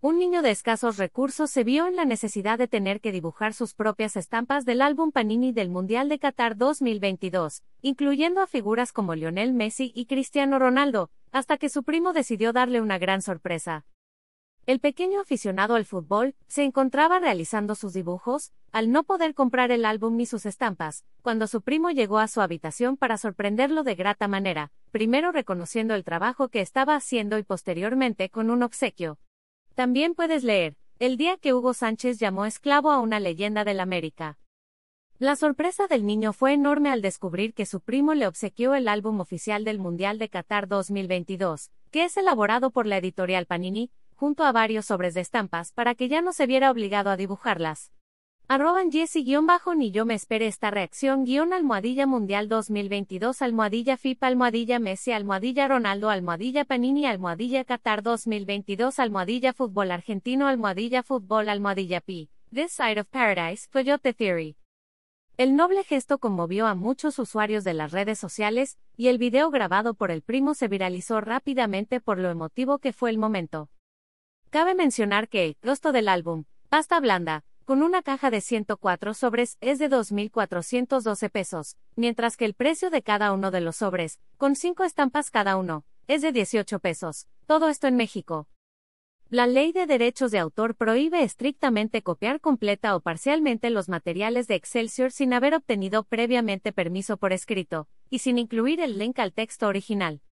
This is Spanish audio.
un niño de escasos recursos se vio en la necesidad de tener que dibujar sus propias estampas del álbum Panini del Mundial de Qatar 2022, incluyendo a figuras como Lionel Messi y Cristiano Ronaldo, hasta que su primo decidió darle una gran sorpresa. El pequeño aficionado al fútbol se encontraba realizando sus dibujos, al no poder comprar el álbum ni sus estampas, cuando su primo llegó a su habitación para sorprenderlo de grata manera, primero reconociendo el trabajo que estaba haciendo y posteriormente con un obsequio. También puedes leer, el día que Hugo Sánchez llamó esclavo a una leyenda del América. La sorpresa del niño fue enorme al descubrir que su primo le obsequió el álbum oficial del Mundial de Qatar 2022, que es elaborado por la editorial Panini, junto a varios sobres de estampas para que ya no se viera obligado a dibujarlas. Arroban Jesse-bajo ni yo me espere esta reacción guion almohadilla mundial 2022 almohadilla FIFA almohadilla Messi almohadilla Ronaldo almohadilla Panini almohadilla Qatar 2022 almohadilla fútbol argentino almohadilla fútbol almohadilla Pi. This Side of Paradise, Coyote Theory. El noble gesto conmovió a muchos usuarios de las redes sociales, y el video grabado por el primo se viralizó rápidamente por lo emotivo que fue el momento. Cabe mencionar que costo del álbum, pasta blanda, con una caja de 104 sobres es de 2.412 pesos, mientras que el precio de cada uno de los sobres, con 5 estampas cada uno, es de 18 pesos. Todo esto en México. La ley de derechos de autor prohíbe estrictamente copiar completa o parcialmente los materiales de Excelsior sin haber obtenido previamente permiso por escrito, y sin incluir el link al texto original.